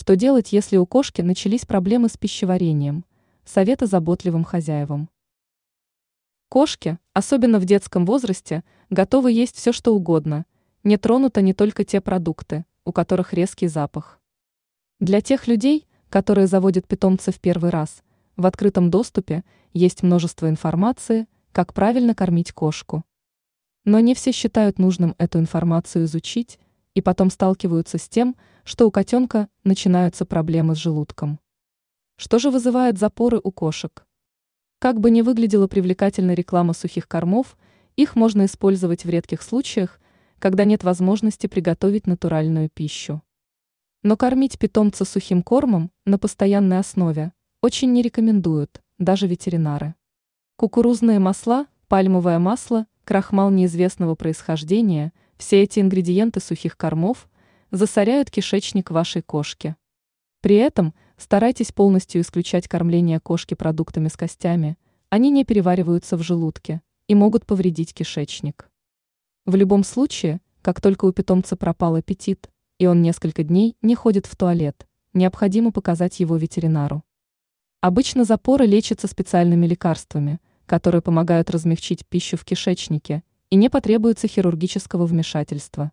Что делать, если у кошки начались проблемы с пищеварением? Советы заботливым хозяевам. Кошки, особенно в детском возрасте, готовы есть все, что угодно. Не тронуто не только те продукты, у которых резкий запах. Для тех людей, которые заводят питомца в первый раз, в открытом доступе есть множество информации, как правильно кормить кошку. Но не все считают нужным эту информацию изучить, и потом сталкиваются с тем, что у котенка начинаются проблемы с желудком. Что же вызывает запоры у кошек? Как бы ни выглядела привлекательная реклама сухих кормов, их можно использовать в редких случаях, когда нет возможности приготовить натуральную пищу. Но кормить питомца сухим кормом на постоянной основе очень не рекомендуют, даже ветеринары. Кукурузные масла, пальмовое масло, крахмал неизвестного происхождения – все эти ингредиенты сухих кормов засоряют кишечник вашей кошки. При этом старайтесь полностью исключать кормление кошки продуктами с костями, они не перевариваются в желудке и могут повредить кишечник. В любом случае, как только у питомца пропал аппетит, и он несколько дней не ходит в туалет, необходимо показать его ветеринару. Обычно запоры лечатся специальными лекарствами, которые помогают размягчить пищу в кишечнике и не потребуется хирургического вмешательства.